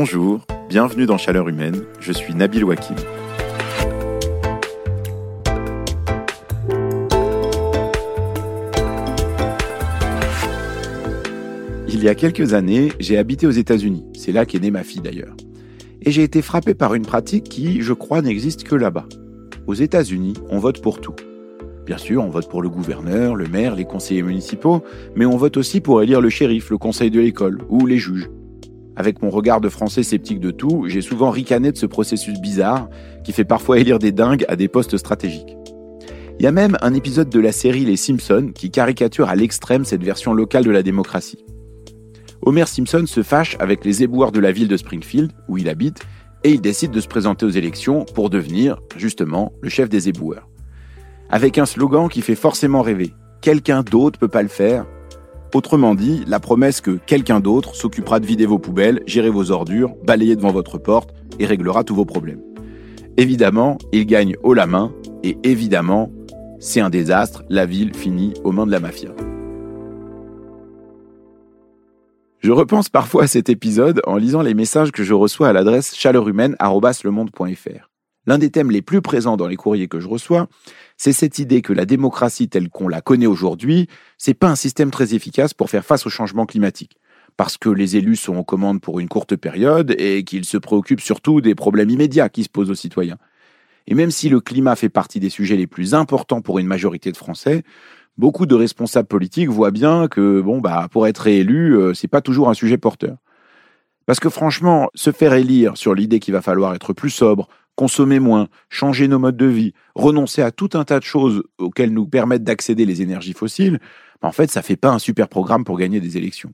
Bonjour, bienvenue dans Chaleur Humaine, je suis Nabil Wakim. Il y a quelques années, j'ai habité aux États-Unis, c'est là qu'est née ma fille d'ailleurs. Et j'ai été frappé par une pratique qui, je crois, n'existe que là-bas. Aux États-Unis, on vote pour tout. Bien sûr, on vote pour le gouverneur, le maire, les conseillers municipaux, mais on vote aussi pour élire le shérif, le conseil de l'école ou les juges. Avec mon regard de français sceptique de tout, j'ai souvent ricané de ce processus bizarre qui fait parfois élire des dingues à des postes stratégiques. Il y a même un épisode de la série Les Simpsons qui caricature à l'extrême cette version locale de la démocratie. Homer Simpson se fâche avec les éboueurs de la ville de Springfield, où il habite, et il décide de se présenter aux élections pour devenir, justement, le chef des éboueurs. Avec un slogan qui fait forcément rêver Quelqu'un d'autre peut pas le faire, Autrement dit, la promesse que quelqu'un d'autre s'occupera de vider vos poubelles, gérer vos ordures, balayer devant votre porte et réglera tous vos problèmes. Évidemment, il gagne haut la main et évidemment, c'est un désastre, la ville finit aux mains de la mafia. Je repense parfois à cet épisode en lisant les messages que je reçois à l'adresse chaleurhumaine.lemonde.fr. L'un des thèmes les plus présents dans les courriers que je reçois, c'est cette idée que la démocratie telle qu'on la connaît aujourd'hui, c'est pas un système très efficace pour faire face au changement climatique. Parce que les élus sont en commande pour une courte période et qu'ils se préoccupent surtout des problèmes immédiats qui se posent aux citoyens. Et même si le climat fait partie des sujets les plus importants pour une majorité de Français, beaucoup de responsables politiques voient bien que bon bah pour être réélu, euh, c'est pas toujours un sujet porteur. Parce que franchement, se faire élire sur l'idée qu'il va falloir être plus sobre, consommer moins, changer nos modes de vie, renoncer à tout un tas de choses auxquelles nous permettent d'accéder les énergies fossiles, ben, en fait, ça fait pas un super programme pour gagner des élections.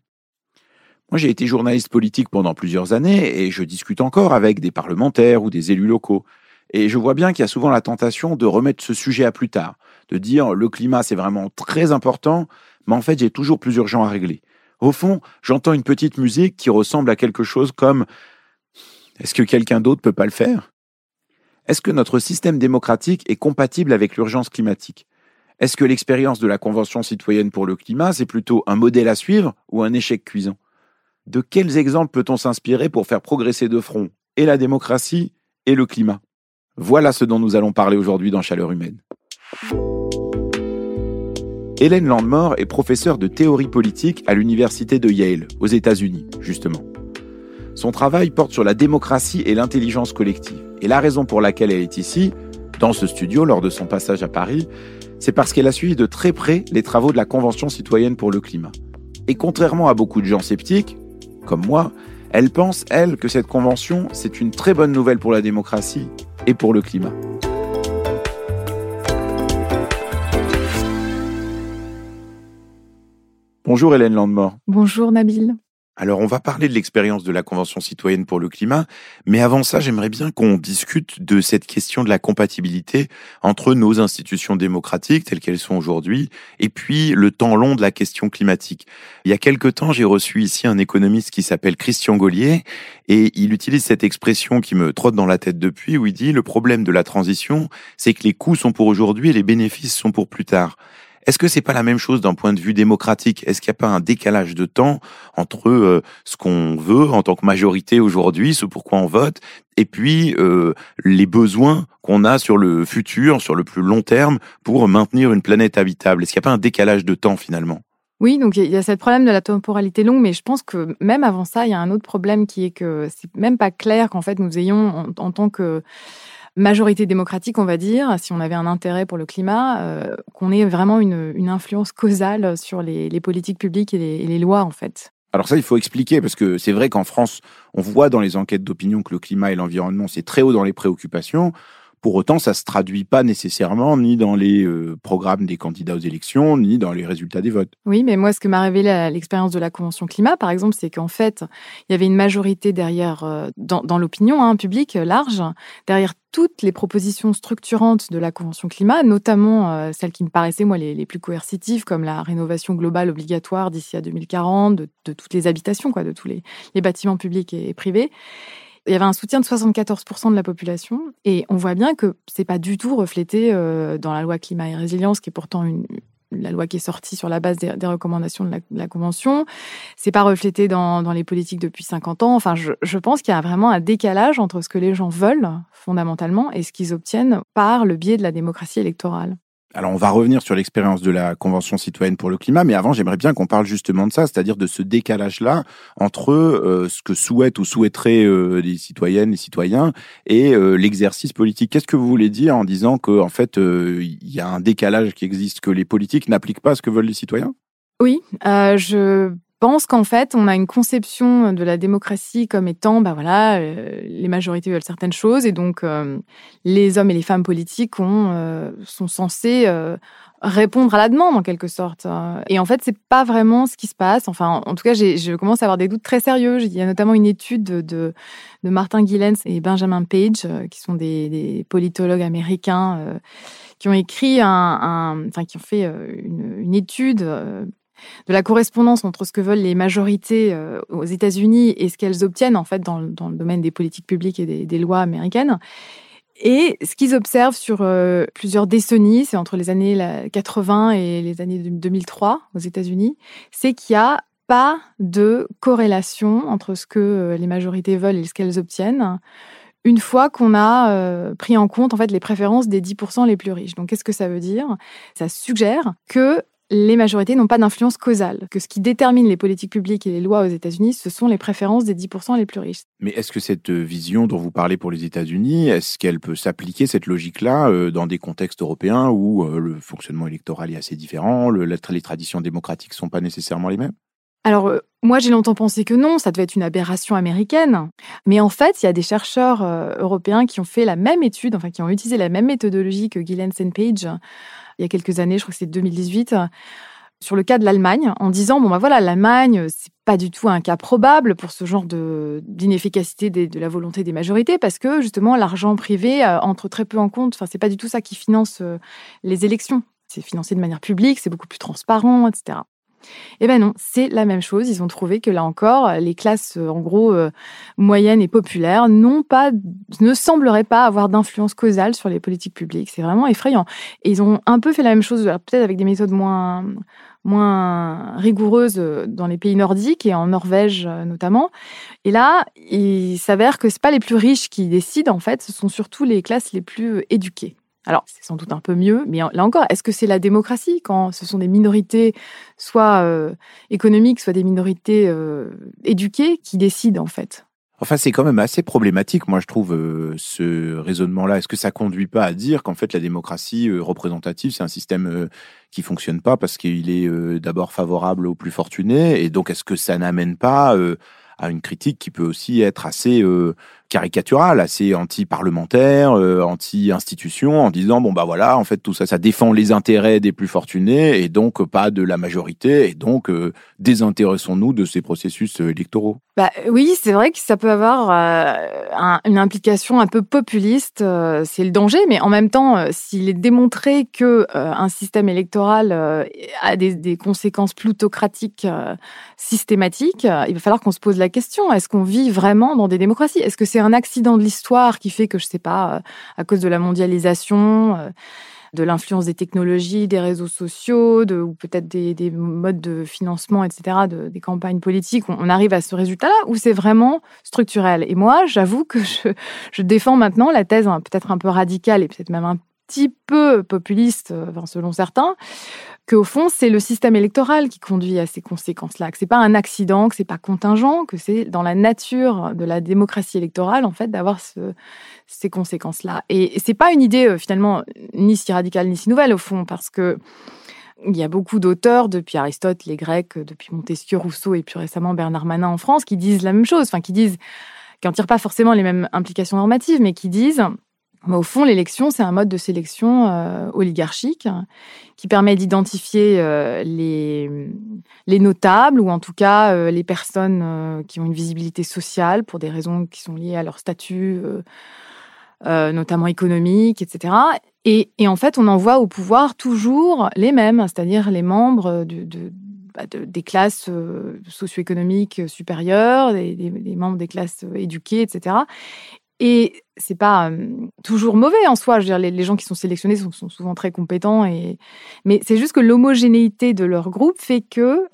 Moi, j'ai été journaliste politique pendant plusieurs années et je discute encore avec des parlementaires ou des élus locaux. Et je vois bien qu'il y a souvent la tentation de remettre ce sujet à plus tard, de dire le climat c'est vraiment très important, mais en fait j'ai toujours plus urgent à régler. Au fond, j'entends une petite musique qui ressemble à quelque chose comme Est-ce que quelqu'un d'autre peut pas le faire? Est-ce que notre système démocratique est compatible avec l'urgence climatique? Est-ce que l'expérience de la Convention citoyenne pour le climat, c'est plutôt un modèle à suivre ou un échec cuisant? De quels exemples peut-on s'inspirer pour faire progresser de front et la démocratie et le climat? Voilà ce dont nous allons parler aujourd'hui dans Chaleur humaine. Hélène Landmore est professeure de théorie politique à l'université de Yale, aux États-Unis, justement. Son travail porte sur la démocratie et l'intelligence collective. Et la raison pour laquelle elle est ici, dans ce studio, lors de son passage à Paris, c'est parce qu'elle a suivi de très près les travaux de la Convention citoyenne pour le climat. Et contrairement à beaucoup de gens sceptiques, comme moi, elle pense, elle, que cette convention, c'est une très bonne nouvelle pour la démocratie et pour le climat. Bonjour Hélène Landemort. Bonjour Nabil. Alors, on va parler de l'expérience de la Convention citoyenne pour le climat, mais avant ça, j'aimerais bien qu'on discute de cette question de la compatibilité entre nos institutions démocratiques telles qu'elles sont aujourd'hui et puis le temps long de la question climatique. Il y a quelque temps, j'ai reçu ici un économiste qui s'appelle Christian Gaulier et il utilise cette expression qui me trotte dans la tête depuis où il dit le problème de la transition, c'est que les coûts sont pour aujourd'hui et les bénéfices sont pour plus tard. Est-ce que c'est pas la même chose d'un point de vue démocratique? Est-ce qu'il n'y a pas un décalage de temps entre euh, ce qu'on veut en tant que majorité aujourd'hui, ce pourquoi on vote, et puis euh, les besoins qu'on a sur le futur, sur le plus long terme, pour maintenir une planète habitable? Est-ce qu'il n'y a pas un décalage de temps finalement? Oui, donc il y a ce problème de la temporalité longue, mais je pense que même avant ça, il y a un autre problème qui est que c'est même pas clair qu'en fait nous ayons en tant que majorité démocratique, on va dire, si on avait un intérêt pour le climat, euh, qu'on ait vraiment une, influence causale sur les, politiques publiques et les, et les lois, en fait. Alors ça, il faut expliquer, parce que c'est vrai qu'en France, on voit dans les enquêtes d'opinion que le climat et l'environnement, c'est très haut dans les préoccupations. Pour autant, ça se traduit pas nécessairement ni dans les euh, programmes des candidats aux élections, ni dans les résultats des votes. Oui, mais moi, ce que m'a révélé l'expérience de la Convention climat, par exemple, c'est qu'en fait, il y avait une majorité derrière, euh, dans, l'opinion hein, publique large, derrière toutes les propositions structurantes de la Convention climat, notamment euh, celles qui me paraissaient, moi, les, plus coercitives, comme la rénovation globale obligatoire d'ici à 2040 de, toutes les habitations, quoi, de tous les, bâtiments publics et privés il y avait un soutien de 74% de la population et on voit bien que c'est pas du tout reflété euh, dans la loi climat et résilience, qui est pourtant une, la loi qui est sortie sur la base des, recommandations de la, de la Convention. C'est pas reflété dans, dans, les politiques depuis 50 ans. Enfin, je, je pense qu'il y a vraiment un décalage entre ce que les gens veulent fondamentalement et ce qu'ils obtiennent par le biais de la démocratie électorale. Alors, on va revenir sur l'expérience de la Convention citoyenne pour le climat, mais avant, j'aimerais bien qu'on parle justement de ça, c'est-à-dire de ce décalage-là entre euh, ce que souhaitent ou souhaiteraient euh, les citoyennes, les citoyens, et euh, l'exercice politique. Qu'est-ce que vous voulez dire en disant que, en fait, il y a un décalage qui existe, que les politiques n'appliquent pas ce que veulent les citoyens? Oui, je pense qu'en fait, on a une conception de la démocratie comme étant, bah voilà, euh, les majorités veulent certaines choses et donc euh, les hommes et les femmes politiques ont, euh, sont censés répondre à la demande en quelque sorte. Et en fait, c'est pas vraiment ce qui se passe. Enfin, en tout cas, je commence à avoir des doutes très sérieux. Il y a notamment une étude de, de, Martin Gillens et Benjamin Page, qui sont des, politologues américains, qui ont écrit un, enfin, qui ont fait une étude de la correspondance entre ce que veulent les majorités euh, aux États-Unis et ce qu'elles obtiennent en fait dans, le domaine des politiques publiques et des, lois américaines. Et ce qu'ils observent sur euh, plusieurs décennies, c'est entre les années 80 et les années 2003 aux États-Unis, c'est qu'il n'y a pas de corrélation entre ce que euh, les majorités veulent et ce qu'elles obtiennent une fois qu'on a pris en compte en fait les préférences des 10% les plus riches. Donc qu'est-ce que ça veut dire? Ça suggère que les majorités n'ont pas d'influence causale, que ce qui détermine les politiques publiques et les lois aux États-Unis, ce sont les préférences des 10% les plus riches. Mais est-ce que cette euh, vision dont vous parlez pour les États-Unis, est-ce qu'elle peut s'appliquer, cette logique-là, euh, dans des contextes européens où euh, le fonctionnement électoral est assez différent, les traditions démocratiques ne sont pas nécessairement les mêmes? Alors, moi, j'ai longtemps pensé que non, ça devait être une aberration américaine. Mais en fait, il y a des chercheurs européens qui ont fait la même étude, enfin, qui ont utilisé la même méthodologie que Gillen Page il y a quelques années, je crois que c'est 2018, sur le cas de l'Allemagne, en disant bon bah voilà, l'Allemagne, c'est pas du tout un cas probable pour ce genre de d'inefficacité de, la volonté des majorités, parce que justement l'argent privé euh, entre très peu en compte. Enfin, c'est pas du tout ça qui finance euh, les élections. C'est financé de manière publique, c'est beaucoup plus transparent, etc. Eh ben non, c'est la même chose. Ils ont trouvé que là encore, les classes, euh, en gros, euh, moyennes et populaires, ne sembleraient pas avoir d'influence causale sur les politiques publiques. C'est vraiment effrayant. Et ils ont un peu fait la même chose, peut-être avec des méthodes moins, rigoureuses euh, dans les pays nordiques et en Norvège notamment. Et là, il s'avère que c'est pas les plus riches qui décident, en fait, ce sont surtout les classes les plus éduquées. Alors, c'est sans doute un peu mieux, mais là encore, est-ce que c'est la démocratie quand ce sont des minorités, soit euh, économiques, soit des minorités euh, éduquées, qui décident en fait? Enfin, c'est quand même assez problématique, moi, je trouve, euh, ce raisonnement-là. Est-ce que ça conduit pas à dire qu'en fait, la démocratie représentative, c'est un système qui fonctionne pas parce qu'il est d'abord favorable aux plus fortunés Et donc, est-ce que ça n'amène pas à une critique qui peut aussi être assez caricatural, assez anti-parlementaire, euh, anti-institution, en disant bon bah voilà, en fait tout ça, ça défend les intérêts des plus fortunés et donc pas de la majorité, et donc euh, désintéressons-nous de ces processus euh, électoraux. Bah oui, c'est vrai que ça peut avoir une implication un peu populiste, c'est le danger, mais en même temps, s'il est démontré que un système électoral a des, des, conséquences plutocratiques systématiques, il va falloir qu'on se pose la question est-ce qu'on vit vraiment dans des démocraties? Est-ce que c'est un accident de l'histoire qui fait que, je sais pas, euh, à cause de la mondialisation, euh, de l'influence des technologies, des réseaux sociaux, de, ou peut-être des, modes de financement, etc., de, des campagnes politiques, on, arrive à ce résultat-là, ou c'est vraiment structurel? Et moi, j'avoue que je, défends maintenant la thèse hein, peut-être un peu radicale et peut-être même un petit peu populiste, euh, selon certains, qu'au fond, c'est le système électoral qui conduit à ces conséquences-là, que c'est pas un accident, que c'est pas contingent, que c'est dans la nature de la démocratie électorale, en fait, d'avoir ces conséquences-là. Et, c'est pas une idée, euh, finalement, ni si radicale ni si nouvelle, au fond, parce que il y a beaucoup d'auteurs, depuis Aristote, les Grecs, depuis Montesquieu, Rousseau et plus récemment Bernard Manin en France, qui disent la même chose, enfin, qui disent, qui n'en tirent pas forcément les mêmes implications normatives, mais qui disent au fond, l'élection, c'est un mode de sélection euh, oligarchique qui permet d'identifier euh, les, les notables ou en tout cas euh, les personnes qui ont une visibilité sociale pour des raisons qui sont liées à leur statut, notamment économique, etc. Et, en fait, on envoie au pouvoir toujours les mêmes, c'est-à-dire les membres bah, des classes socio-économiques supérieures, des, des, membres des classes éduquées, etc. Et c'est pas toujours mauvais en soi. Je veux dire, les, gens qui sont sélectionnés sont, souvent très compétents, et... mais c'est juste que l'homogénéité de leur groupe fait que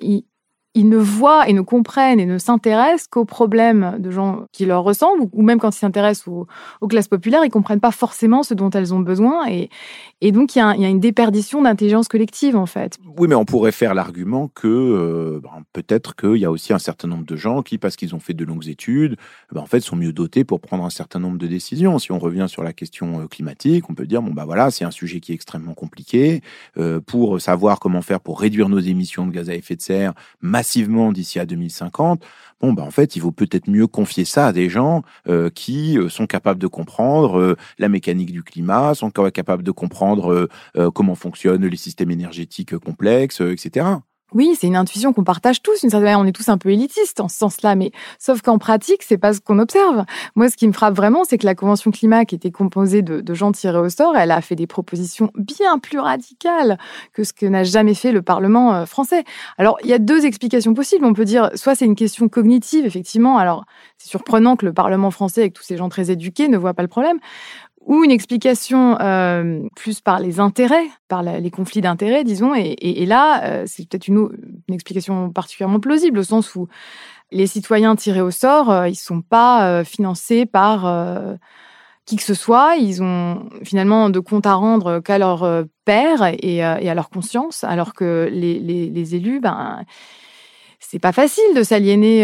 ils ne voient et ne comprennent et ne s'intéressent qu'aux problèmes de gens qui leur ressemblent, ou même quand ils s'intéressent aux, classes populaires, ils comprennent pas forcément ce dont elles ont besoin. Et, donc, il y, a une déperdition d'intelligence collective, en fait. Oui, mais on pourrait faire l'argument que euh, ben, peut-être qu'il y a aussi un certain nombre de gens qui, parce qu'ils ont fait de longues études, ben, en fait, sont mieux dotés pour prendre un certain nombre de décisions. Si on revient sur la question euh, climatique, on peut dire, bon, bah voilà, c'est un sujet qui est extrêmement compliqué. Euh, pour savoir comment faire pour réduire nos émissions de gaz à effet de serre, massivement d'ici à 2050, bon, bah, en fait, il vaut peut-être mieux confier ça à des gens euh, qui euh, sont capables de comprendre euh, la mécanique du climat, sont capables de comprendre comment fonctionnent les systèmes énergétiques complexes, etc. Oui, c'est une intuition qu'on partage tous. Une certaine manière, on est tous un peu élitistes en ce sens-là, mais sauf qu'en pratique, c'est pas ce qu'on observe. Moi, ce qui me frappe vraiment, c'est que la convention climat, qui était composée de, de, gens tirés au sort, elle a fait des propositions bien plus radicales que ce que n'a jamais fait le Parlement euh, français. Alors, il y a deux explications possibles. On peut dire, soit c'est une question cognitive, effectivement. Alors, c'est surprenant que le Parlement français, avec tous ces gens très éduqués, ne voit pas le problème ou une explication euh, plus par les intérêts, par les conflits d'intérêts, disons. Et, là, euh, c'est peut-être une, explication particulièrement plausible, au sens où les citoyens tirés au sort, euh, ils ne sont pas financés par qui que ce soit. Ils ont finalement de compte à rendre qu'à leur père et, à leur conscience, alors que les, élus, ben, c'est pas facile de s'aliéner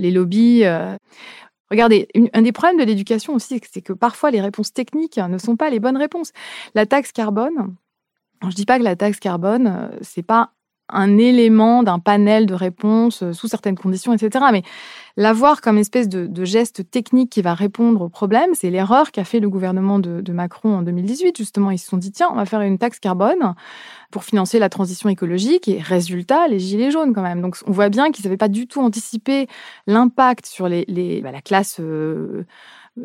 les lobbies. Regardez, un des problèmes de l'éducation aussi, c'est que parfois les réponses techniques ne sont pas les bonnes réponses. La taxe carbone, je ne dis pas que la taxe carbone, euh, c'est pas un élément d'un panel de réponses euh, sous certaines conditions, etc. Mais l'avoir comme espèce de, geste technique qui va répondre au problème, c'est l'erreur qu'a fait le gouvernement de, Macron en 2018. Justement, ils se sont dit, tiens, on va faire une taxe carbone pour financer la transition écologique. Et résultat, les gilets jaunes quand même. Donc on voit bien qu'ils n'avaient pas du tout anticipé l'impact sur bah, la classe... Euh,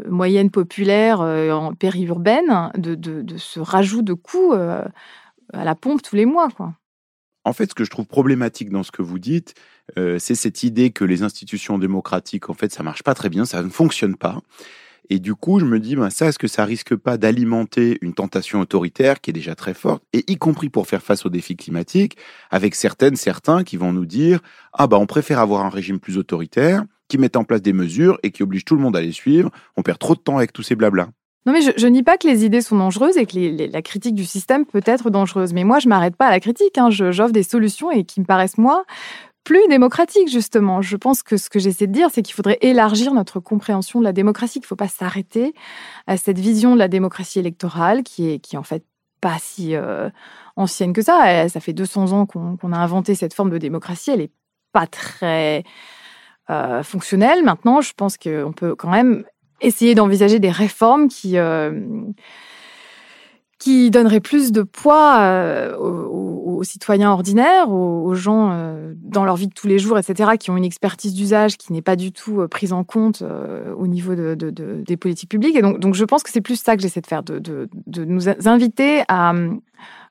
moyenne populaire en périurbaine de, ce rajout de coûts à la pompe tous les mois. Quoi. En fait, ce que je trouve problématique dans ce que vous dites, euh, c'est cette idée que les institutions démocratiques, en fait, ça marche pas très bien, ça ne fonctionne pas. Et du coup, je me dis, ben ça, est-ce que ça risque pas d'alimenter une tentation autoritaire qui est déjà très forte, et y compris pour faire face aux défis climatiques, avec certaines, certains qui vont nous dire, ah bah, on préfère avoir un régime plus autoritaire, qui met en place des mesures et qui oblige tout le monde à les suivre. On perd trop de temps avec tous ces blablas. Non, mais je, je nie pas que les idées sont dangereuses et que la critique du système peut être dangereuse. Mais moi, je m'arrête pas à la critique. Hein. J'offre des solutions et qui me paraissent, moi, plus démocratiques, justement. Je pense que ce que j'essaie de dire, c'est qu'il faudrait élargir notre compréhension de la démocratie, qu'il ne faut pas s'arrêter à cette vision de la démocratie électorale qui est, qui en fait pas si euh, ancienne que ça. Ça fait 200 ans qu'on a inventé cette forme de démocratie. Elle est pas très euh, fonctionnelle. Maintenant, je pense qu'on peut quand même essayer d'envisager des réformes qui, euh, qui donneraient plus de poids euh, aux, citoyens ordinaires, aux, gens euh, dans leur vie de tous les jours, etc., qui ont une expertise d'usage qui n'est pas du tout prise en compte au niveau de, des politiques publiques. Et donc, je pense que c'est plus ça que j'essaie de faire, de, nous inviter à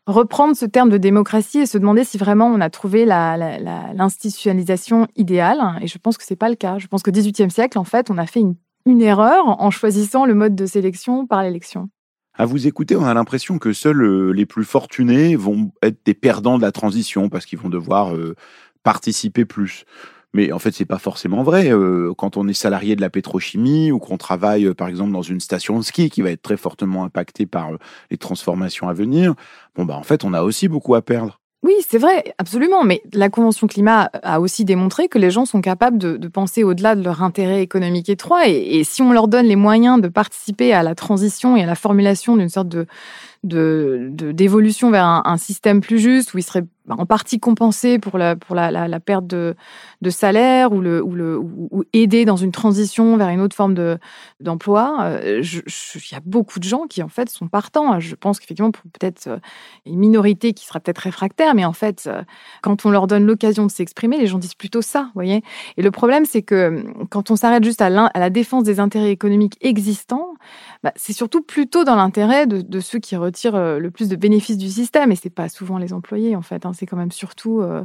reprendre ce terme de démocratie et se demander si vraiment on a trouvé l'institutionnalisation idéale. Et je pense que c'est pas le cas. Je pense qu'au XVIIIe siècle, en fait, on a fait une une erreur en choisissant le mode de sélection par l'élection. À vous écouter, on a l'impression que seuls euh, les plus fortunés vont être des perdants de la transition parce qu'ils vont devoir euh, participer plus. Mais en fait, c'est pas forcément vrai. Euh, quand on est salarié de la pétrochimie ou qu'on travaille, par exemple, dans une station de ski qui va être très fortement impactée par les transformations à venir, bon bah en fait, on a aussi beaucoup à perdre. Oui, c'est vrai, absolument. Mais la Convention climat a aussi démontré que les gens sont capables de, penser au-delà de leur intérêt économique étroit. et, si on leur donne les moyens de participer à la transition et à la formulation d'une sorte de, d'évolution vers un, système plus juste où ils seraient en partie compensés pour la, pour la, la, perte de, de, salaire ou, le, ou, le, ou, aider dans une transition vers une autre forme de, d'emploi. Euh, il y a beaucoup de gens qui, en fait, sont partants. Je pense qu'effectivement, pour peut-être euh, une minorité qui sera peut-être réfractaire, mais en fait, euh, quand on leur donne l'occasion de s'exprimer, les gens disent plutôt ça, voyez. Et le problème, c'est que quand on s'arrête juste à, à la défense des intérêts économiques existants, bah, c'est surtout plutôt dans l'intérêt de, ceux qui retirent euh, le plus de bénéfices du système. Et c'est pas souvent les employés, en fait. Hein. c'est quand même surtout euh,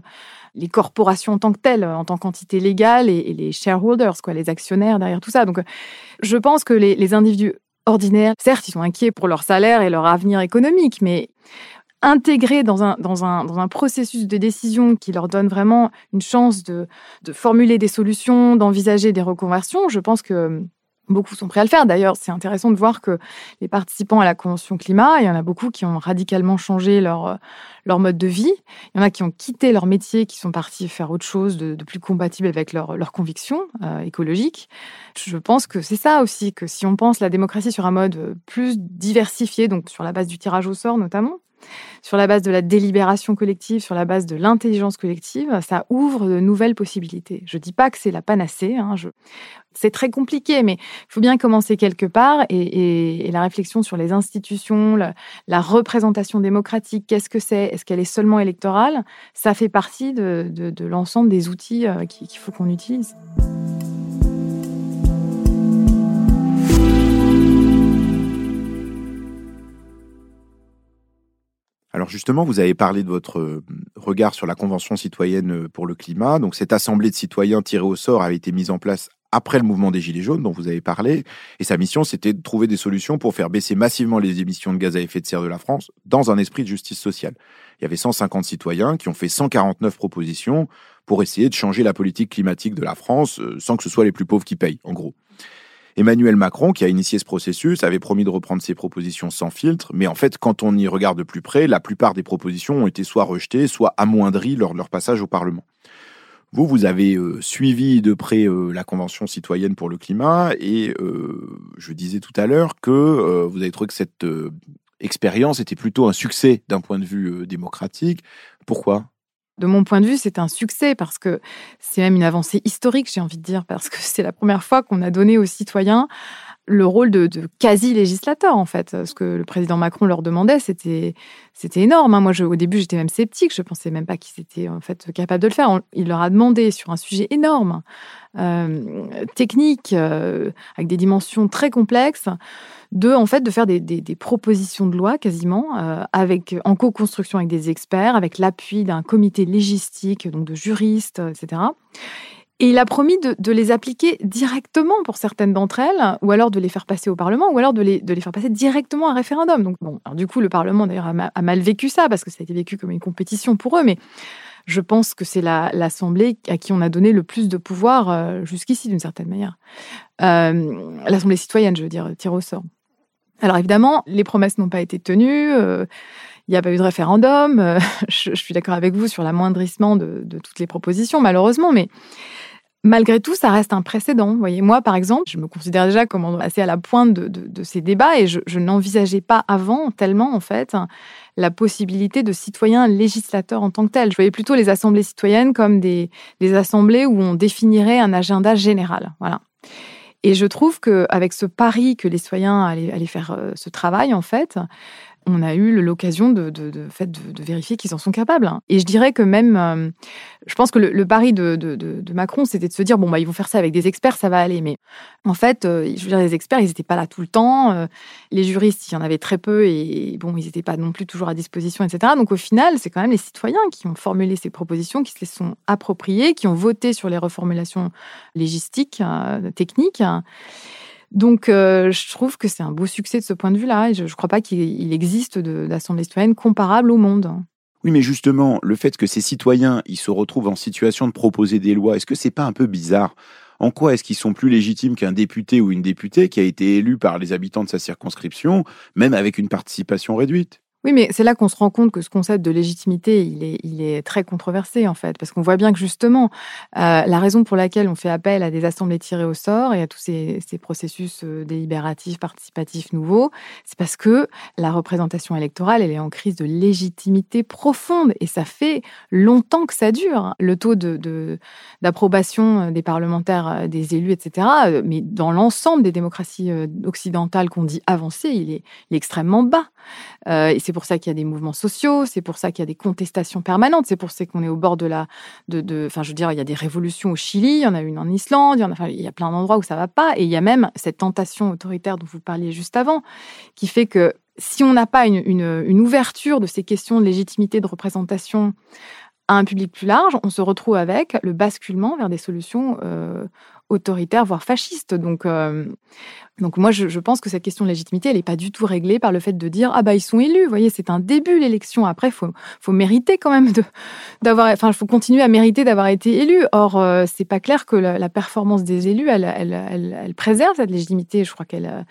les corporations en tant que telles, en tant qu'entité légale, et, les shareholders, quoi, les actionnaires derrière tout ça. Donc, je pense que les, les individus ordinaires, certes, ils sont inquiets pour leur salaire et leur avenir économique, mais intégrés dans un, dans, un, dans un processus de décision qui leur donne vraiment une chance de, de formuler des solutions, d'envisager des reconversions, je pense que Beaucoup sont prêts à le faire. D'ailleurs, c'est intéressant de voir que les participants à la Convention climat, il y en a beaucoup qui ont radicalement changé leur, leur mode de vie. Il y en a qui ont quitté leur métier, qui sont partis faire autre chose de, plus compatible avec leurs leur convictions euh, écologiques. Je pense que c'est ça aussi, que si on pense la démocratie sur un mode plus diversifié, donc sur la base du tirage au sort notamment, sur la base de la délibération collective, sur la base de l'intelligence collective, ça ouvre de nouvelles possibilités. Je ne dis pas que c'est la panacée, hein, c'est très compliqué, mais il faut bien commencer quelque part et, la réflexion sur les institutions, la, représentation démocratique, qu'est-ce que c'est Est-ce qu'elle est seulement électorale Ça fait partie de, l'ensemble des outils euh, qu'il faut qu'on utilise. Alors justement, vous avez parlé de votre euh, regard sur la Convention citoyenne euh, pour le climat. Donc cette assemblée de citoyens tirés au sort avait été mise en place après le mouvement des Gilets jaunes dont vous avez parlé. Et sa mission, c'était de trouver des solutions pour faire baisser massivement les émissions de gaz à effet de serre de la France dans un esprit de justice sociale. Il y avait 150 citoyens qui ont fait 149 propositions pour essayer de changer la politique climatique de la France euh, sans que ce soit les plus pauvres qui payent, en gros. Emmanuel Macron, qui a initié ce processus, avait promis de reprendre ses propositions sans filtre, mais en fait, quand on y regarde de plus près, la plupart des propositions ont été soit rejetées, soit amoindries lors de leur passage au Parlement. Vous, vous avez euh, suivi de près euh, la Convention citoyenne pour le climat et euh, je disais tout à l'heure que vous avez trouvé que cette expérience était plutôt un succès d'un point de vue démocratique. Pourquoi? De mon point de vue, c'est un succès parce que c'est même une avancée historique, j'ai envie de dire, parce que c'est la première fois qu'on a donné aux citoyens le rôle de, quasi-législateur, en fait. Ce que le président Macron leur demandait, c'était, énorme. Hein. Moi, au début, j'étais même sceptique. Je pensais même pas qu'ils étaient en fait capables de le faire. il leur a demandé sur un sujet énorme, euh, technique, euh, avec des dimensions très complexes, de en fait de faire des, propositions de loi quasiment euh, avec en co-construction avec des experts, avec l'appui d'un comité légistique, donc de juristes, etc. Et il a promis de, les appliquer directement pour certaines d'entre elles, ou alors de les faire passer au Parlement, ou alors de les, faire passer directement à un référendum. Donc, bon, du coup, le Parlement, d'ailleurs, a, mal vécu ça, parce que ça a été vécu comme une compétition pour eux, mais je pense que c'est l'Assemblée à qui on a donné le plus de pouvoir euh, jusqu'ici, d'une certaine manière. Euh, L'Assemblée citoyenne, je veux dire, tir au sort. Alors évidemment, les promesses n'ont pas été tenues. Euh, il n'y a pas eu de référendum. je, suis d'accord avec vous sur l'amoindrissement de, de, toutes les propositions, malheureusement, mais Malgré tout, ça reste un précédent. Vous voyez, moi, par exemple, je me considère déjà comme assez à la pointe de, ces débats et je, n'envisageais pas avant tellement, en fait, la possibilité de citoyens législateurs en tant que tels. Je voyais plutôt les assemblées citoyennes comme des, assemblées où on définirait un agenda général. Voilà. Et je trouve qu'avec ce pari que les citoyens allaient faire euh, ce travail, en fait, on a eu l'occasion de, vérifier qu'ils en sont capables. Et je dirais que même, euh, je pense que le, pari de, Macron, c'était de se dire, bon, bah, ils vont faire ça avec des experts, ça va aller. Mais en fait, euh, je veux dire, les experts, ils n'étaient pas là tout le temps. Euh, les juristes, il y en avait très peu et bon, ils n'étaient pas non plus toujours à disposition, etc. Donc au final, c'est quand même les citoyens qui ont formulé ces propositions, qui se les sont appropriées, qui ont voté sur les reformulations légistiques, techniques. Donc, euh, je trouve que c'est un beau succès de ce point de vue-là. je ne crois pas qu'il existe d'assemblées citoyennes comparables au monde. Oui, mais justement, le fait que ces citoyens ils se retrouvent en situation de proposer des lois, est-ce que c'est pas un peu bizarre? En quoi est-ce qu'ils sont plus légitimes qu'un député ou une députée qui a été élu par les habitants de sa circonscription, même avec une participation réduite? Oui, mais c'est là qu'on se rend compte que ce concept de légitimité, il est, très controversé en fait, parce qu'on voit bien que justement, euh, la raison pour laquelle on fait appel à des assemblées tirées au sort et à tous ces, processus euh, délibératifs, participatifs nouveaux, c'est parce que la représentation électorale, elle est en crise de légitimité profonde et ça fait longtemps que ça dure. Le taux d'approbation euh, des parlementaires, des élus, etc., mais dans l'ensemble des démocraties occidentales qu'on dit avancées, il est, extrêmement bas. et c'est pour ça qu'il y a des mouvements sociaux, c'est pour ça qu'il y a des contestations permanentes, c'est pour ça qu'on est au bord de la, de, enfin, je veux dire, il y a des révolutions au Chili, il y en a une en Islande, il y en a, il y a plein d'endroits où ça va pas, et il y a même cette tentation autoritaire dont vous parliez juste avant, qui fait que si on n'a pas une, une, ouverture de ces questions de légitimité de représentation à un public plus large, on se retrouve avec le basculement vers des solutions euh, autoritaire, voire fasciste. Donc, euh, donc moi, je, pense que cette question de légitimité, elle n'est pas du tout réglée par le fait de dire ah bah ils sont élus. Vous voyez, c'est un début l'élection. Après, faut faut mériter quand même d'avoir, enfin, faut continuer à mériter d'avoir été élu. Or, euh, c'est pas clair que la, performance des élus, elle, elle, elle, elle, préserve cette légitimité. Je crois qu'elle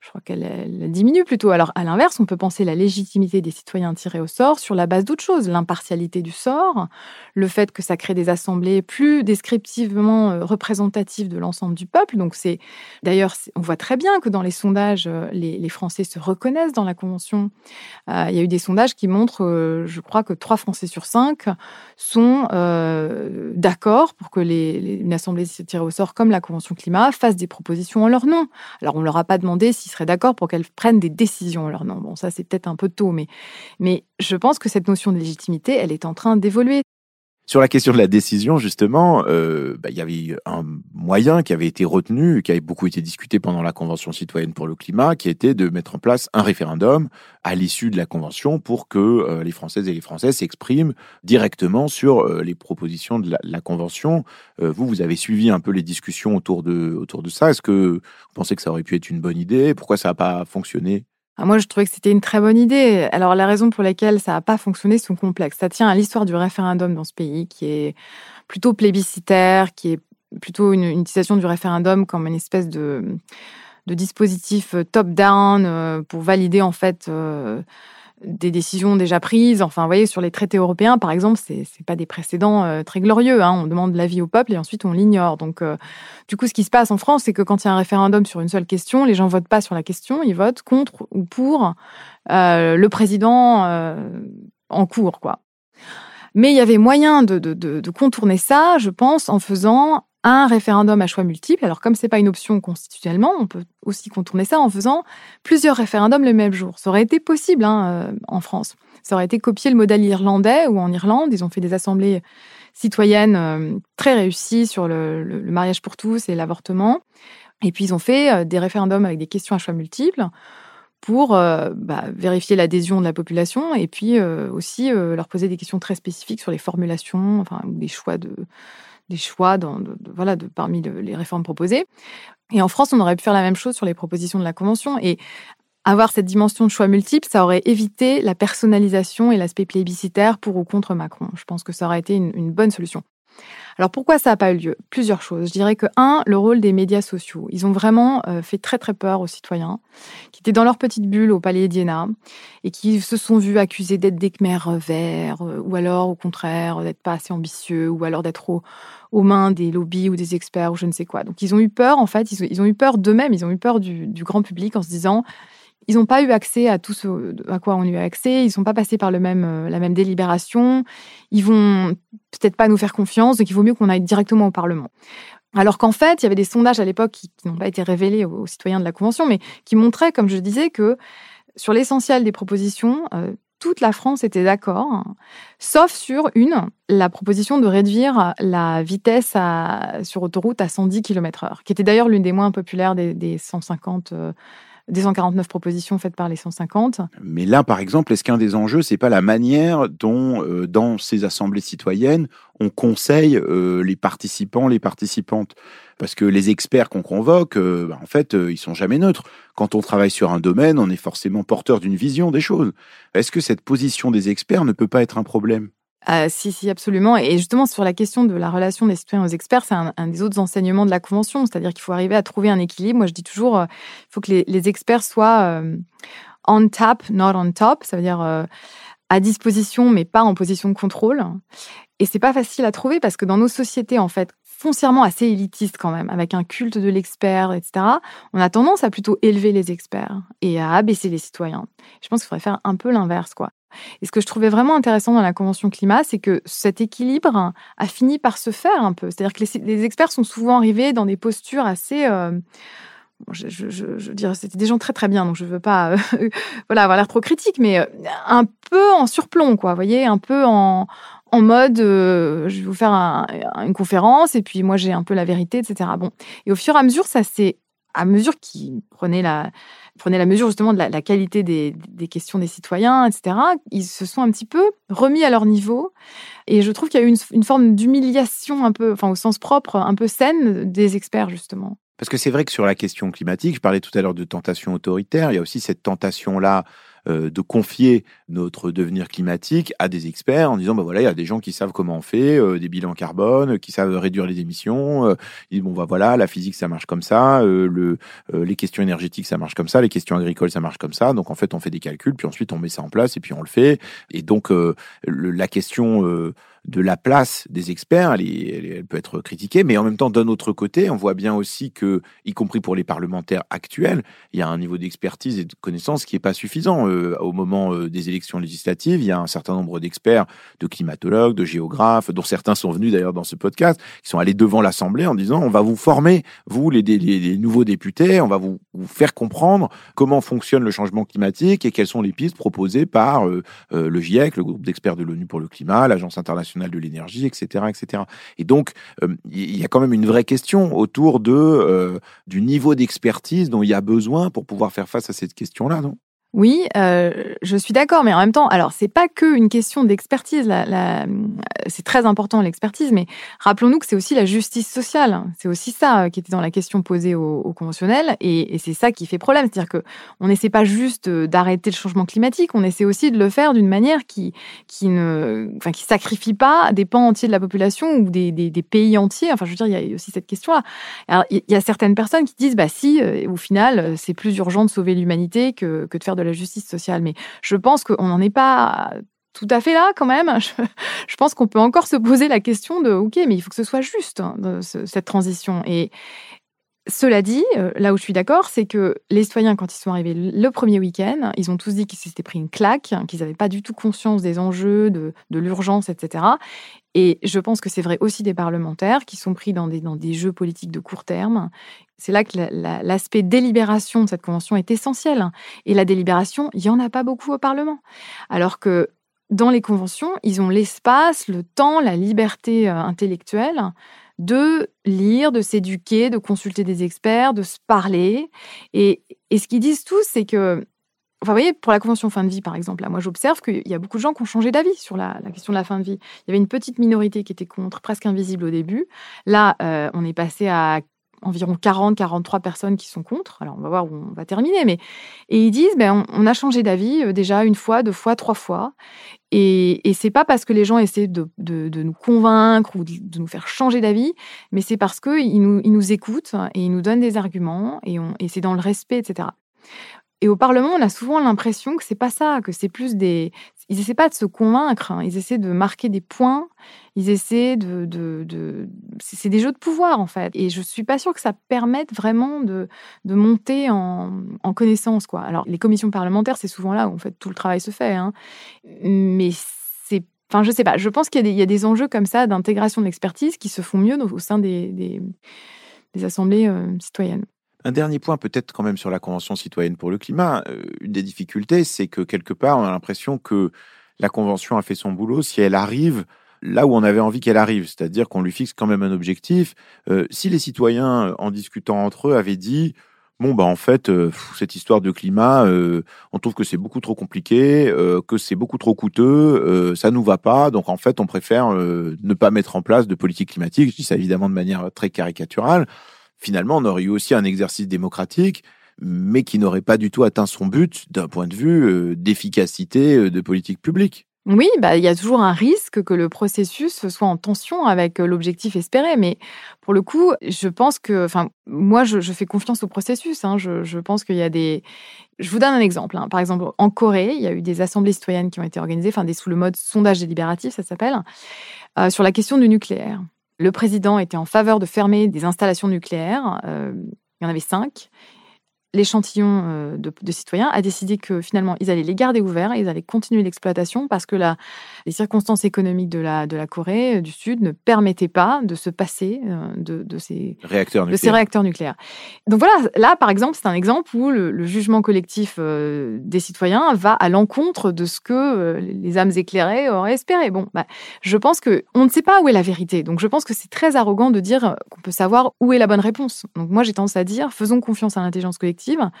je crois qu'elle diminue plutôt. Alors, à l'inverse, on peut penser la légitimité des citoyens tirés au sort sur la base d'autres choses. L'impartialité du sort, le fait que ça crée des assemblées plus descriptivement euh, représentatives de l'ensemble du peuple. Donc, c'est d'ailleurs, on voit très bien que dans les sondages, euh, les, Français se reconnaissent dans la Convention. Euh, il y a eu des sondages qui montrent, je crois, que trois Français sur cinq sont d'accord pour que les, une assemblée tirée au sort comme la Convention climat fasse des propositions en leur nom. Alors, on leur a pas demandé si seraient d'accord pour qu'elles prennent des décisions Alors non, Bon, ça c'est peut-être un peu tôt, mais, mais je pense que cette notion de légitimité, elle est en train d'évoluer. Sur la question de la décision, justement, euh, bah, il y avait un moyen qui avait été retenu, qui avait beaucoup été discuté pendant la Convention citoyenne pour le climat, qui était de mettre en place un référendum à l'issue de la Convention pour que euh, les Françaises et les Français s'expriment directement sur euh, les propositions de la, Convention. vous, vous avez suivi un peu les discussions autour de, autour de ça. Est-ce que vous pensez que ça aurait pu être une bonne idée? Pourquoi ça n'a pas fonctionné? Ah, moi, je trouvais que c'était une très bonne idée. Alors, la raison pour laquelle ça n'a pas fonctionné sont complexes. Ça tient à l'histoire du référendum dans ce pays, qui est plutôt plébiscitaire, qui est plutôt une, utilisation du référendum comme une espèce de, dispositif top-down euh, pour valider, en fait, euh, des décisions déjà prises. Enfin, vous voyez, sur les traités européens, par exemple, c'est n'est pas des précédents euh, très glorieux. Hein. On demande l'avis au peuple et ensuite on l'ignore. Donc, euh, du coup, ce qui se passe en France, c'est que quand il y a un référendum sur une seule question, les gens votent pas sur la question, ils votent contre ou pour euh, le président en cours, quoi. Mais il y avait moyen de, contourner ça, je pense, en faisant un référendum à choix multiple. Alors comme c'est pas une option constitutionnellement, on peut aussi contourner ça en faisant plusieurs référendums le même jour. Ça aurait été possible hein, euh, en France. Ça aurait été copier le modèle irlandais ou en Irlande, ils ont fait des assemblées citoyennes euh, très réussies sur le, mariage pour tous et l'avortement. Et puis ils ont fait euh, des référendums avec des questions à choix multiples pour bah, vérifier l'adhésion de la population et puis aussi leur poser des questions très spécifiques sur les formulations, enfin, ou des choix de, des choix dans, voilà, de, parmi les réformes proposées. Et en France, on aurait pu faire la même chose sur les propositions de la Convention. Et avoir cette dimension de choix multiple, ça aurait évité la personnalisation et l'aspect plébiscitaire pour ou contre Macron. Je pense que ça aurait été une bonne solution. Alors pourquoi ça n'a pas eu lieu? Plusieurs choses. Je dirais que, un, le rôle des médias sociaux. Ils ont vraiment euh, fait très très peur aux citoyens qui étaient dans leur petite bulle au Palais d'Iéna et qui se sont vus accusés d'être des Khmers verts euh, ou alors au contraire d'être pas assez ambitieux ou alors d'être aux mains des lobbies ou des experts ou je ne sais quoi. Donc ils ont eu peur en fait, ils ont, eu peur d'eux-mêmes, ils ont eu peur du, du grand public en se disant ils n'ont pas eu accès à tout ce à quoi on a eu accès. Ils ne sont pas passés par le même, euh, la même délibération. Ils vont peut-être pas nous faire confiance, donc il vaut mieux qu'on aille directement au Parlement. Alors qu'en fait, il y avait des sondages à l'époque qui, n'ont pas été révélés aux, citoyens de la Convention, mais qui montraient, comme je disais, que sur l'essentiel des propositions, euh, toute la France était d'accord, sauf sur une, la proposition de réduire la vitesse sur autoroute à 110 km/h, qui était d'ailleurs l'une des moins populaires des, des 150 des 149 propositions faites par les 150. Mais là, par exemple, est-ce qu'un des enjeux, c'est pas la manière dont, euh, dans ces assemblées citoyennes, on conseille euh, les participants, les participantes? Parce que les experts qu'on convoque, euh, bah, en fait, ils sont jamais neutres. Quand on travaille sur un domaine, on est forcément porteur d'une vision des choses. Est-ce que cette position des experts ne peut pas être un problème? Euh, si, si, absolument. Et justement, sur la question de la relation des citoyens aux experts, c'est un, des autres enseignements de la Convention, c'est-à-dire qu'il faut arriver à trouver un équilibre. Moi, je dis toujours, euh, il faut que les, experts soient euh, on tap, not on top, ça veut dire à disposition, mais pas en position de contrôle. Et c'est pas facile à trouver parce que dans nos sociétés, en fait, foncièrement assez élitistes quand même, avec un culte de l'expert, etc., on a tendance à plutôt élever les experts et à abaisser les citoyens. Je pense qu'il faudrait faire un peu l'inverse, quoi. Et ce que je trouvais vraiment intéressant dans la Convention climat, c'est que cet équilibre a fini par se faire un peu. C'est-à-dire que les, experts sont souvent arrivés dans des postures assez, euh, je, je, je, c'était des gens très très bien, donc je veux pas voilà avoir l'air trop critique, mais un peu en surplomb, quoi. Vous voyez, un peu en, en mode je vais vous faire une conférence et puis moi j'ai un peu la vérité, etc. Bon, et au fur et à mesure, ça s'est à mesure qu'ils prenaient la, la mesure justement de la, qualité des, questions des citoyens, etc., ils se sont un petit peu remis à leur niveau. Et je trouve qu'il y a eu une, forme d'humiliation un peu, enfin au sens propre, un peu saine des experts, justement. Parce que c'est vrai que sur la question climatique, je parlais tout à l'heure de tentation autoritaire, il y a aussi cette tentation-là de confier notre devenir climatique à des experts en disant bah voilà il y a des gens qui savent comment on fait euh, des bilans carbone qui savent réduire les émissions euh, ils disent bon bah voilà la physique ça marche comme ça le les questions énergétiques ça marche comme ça les questions agricoles ça marche comme ça. Donc en fait on fait des calculs puis ensuite on met ça en place et puis on le fait. Et donc la question de la place des experts, elle, peut être critiquée, mais en même temps, d'un autre côté, on voit bien aussi que, y compris pour les parlementaires actuels, il y a un niveau d'expertise et de connaissance qui n'est pas suffisant. Euh, au moment euh, des élections législatives, il y a un certain nombre d'experts, de climatologues, de géographes, dont certains sont venus d'ailleurs dans ce podcast, qui sont allés devant l'Assemblée en disant on va vous former, vous les, nouveaux députés, on va vous, faire comprendre comment fonctionne le changement climatique et quelles sont les pistes proposées par euh, le GIEC, le groupe d'experts de l'ONU pour le climat, l'Agence internationale de l'énergie, etc., etc. Et donc, euh, il y a quand même une vraie question autour de, euh, du niveau d'expertise dont il y a besoin pour pouvoir faire face à cette question-là, non? Oui, euh, je suis d'accord, mais en même temps, alors c'est pas que une question d'expertise. c'est très important l'expertise, mais rappelons-nous que c'est aussi la justice sociale. C'est aussi ça euh, qui était dans la question posée au, au conventionnel, et, c'est ça qui fait problème. C'est-à-dire que on n'essaie pas juste d'arrêter le changement climatique, on essaie aussi de le faire d'une manière qui qui ne, enfin qui sacrifie pas des pans entiers de la population ou des, pays entiers. Enfin, je veux dire, il y a aussi cette question-là. Il y a certaines personnes qui disent, bah si, euh, au final, c'est plus urgent de sauver l'humanité que, que de faire de la justice sociale. Mais je pense qu'on n'en est pas tout à fait là quand même. Je, pense qu'on peut encore se poser la question de, OK, mais il faut que ce soit juste, hein, cette transition. Et cela dit, euh, là où je suis d'accord, c'est que les citoyens, quand ils sont arrivés le premier week-end, ils ont tous dit qu'ils s'étaient pris une claque, qu'ils n'avaient pas du tout conscience des enjeux, de, l'urgence, etc. Et je pense que c'est vrai aussi des parlementaires qui sont pris dans des, jeux politiques de court terme. C'est là que l'aspect délibération de cette convention est essentiel. Et la délibération, il n'y en a pas beaucoup au Parlement. Alors que dans les conventions, ils ont l'espace, le temps, la liberté euh, intellectuelle de lire, de s'éduquer, de consulter des experts, de se parler. Et, ce qu'ils disent tous, c'est que, enfin, vous voyez, pour la convention fin de vie, par exemple, là, moi, j'observe qu'il y a beaucoup de gens qui ont changé d'avis sur la, question de la fin de vie. Il y avait une petite minorité qui était contre, presque invisible au début. Là, euh, on est passé à environ 40, 43 personnes qui sont contre. Alors, on va voir où on va terminer. Mais... Et ils disent, ben, on, a changé d'avis euh, déjà une fois, deux fois, trois fois. Et, et c'est pas parce que les gens essaient de, de, nous convaincre ou de, nous faire changer d'avis, mais c'est parce qu'ils nous, ils nous écoutent et ils nous donnent des arguments et, et c'est dans le respect, etc. Et au Parlement, on a souvent l'impression que c'est pas ça, que c'est plus des. Ils essaient pas de se convaincre, hein. ils essaient de marquer des points, ils essaient de. C'est des jeux de pouvoir en fait. Et je suis pas sûre que ça permette vraiment de, de monter en, en connaissance quoi. Alors les commissions parlementaires, c'est souvent là où en fait tout le travail se fait, hein. mais c'est Enfin, je sais pas. Je pense qu'il y, a des enjeux comme ça d'intégration de l'expertise qui se font mieux au sein des, des, des assemblées euh, citoyennes. Un dernier point, peut-être quand même sur la Convention citoyenne pour le climat. Euh, une des difficultés, c'est que quelque part, on a l'impression que la Convention a fait son boulot si elle arrive là où on avait envie qu'elle arrive, c'est-à-dire qu'on lui fixe quand même un objectif. Euh, si les citoyens, en discutant entre eux, avaient dit bon bah en fait euh, cette histoire de climat, on trouve que c'est beaucoup trop compliqué, que c'est beaucoup trop coûteux, ça nous va pas, donc en fait on préfère ne pas mettre en place de politique climatique. Je dis ça évidemment de manière très caricaturale finalement, on aurait eu aussi un exercice démocratique, mais qui n'aurait pas du tout atteint son but d'un point de vue euh, d'efficacité euh, de politique publique. Oui, bah, il y a toujours un risque que le processus soit en tension avec euh, l'objectif espéré. Mais pour le coup, je pense que, enfin, moi, je, fais confiance au processus. Hein. Je, pense qu'il y a des. Je vous donne un exemple. Hein. Par exemple, en Corée, il y a eu des assemblées citoyennes qui ont été organisées, enfin, des sous le mode sondage délibératif, ça s'appelle, sur la question du nucléaire. Le président était en faveur de fermer des installations nucléaires. Euh, il y en avait cinq. L'échantillon euh, de, citoyens a décidé que finalement, ils allaient les garder ouverts, ils allaient continuer l'exploitation parce que la, les circonstances économiques de la, de la Corée euh, du Sud ne permettaient pas de se passer euh, de, ces, réacteurs de ces réacteurs nucléaires. Donc voilà, là, par exemple, c'est un exemple où le, jugement collectif des citoyens va à l'encontre de ce que les âmes éclairées auraient espéré. Bon, bah, je pense que on ne sait pas où est la vérité. Donc je pense que c'est très arrogant de dire qu'on peut savoir où est la bonne réponse. Donc moi, j'ai tendance à dire, faisons confiance à l'intelligence collective collective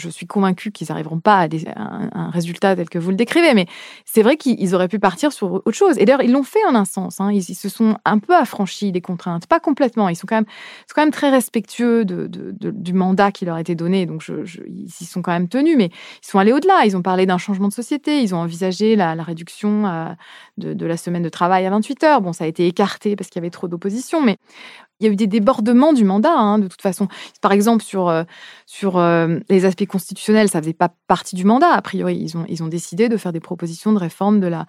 je suis convaincue qu'ils n'arriveront pas à, un, résultat tel que vous le décrivez, mais c'est vrai qu'ils auraient pu partir sur autre chose. Et d'ailleurs, ils l'ont fait en un sens. Hein. Ils, se sont un peu affranchis des contraintes, pas complètement. Ils sont quand même, très respectueux du mandat qui leur a été donné, donc ils y sont quand même tenus, mais ils sont allés au-delà. Ils ont parlé d'un changement de société, ils ont envisagé la, réduction euh, de, la semaine de travail à 28 heures. Bon, ça a été écarté parce qu'il y avait trop d'opposition, mais il y a eu des débordements du mandat, hein, de toute façon. Par exemple, sur, euh, euh, les aspects constitutionnels, ça faisait pas partie du mandat. A priori, ils ont, ils ont décidé de faire des propositions de réforme de la,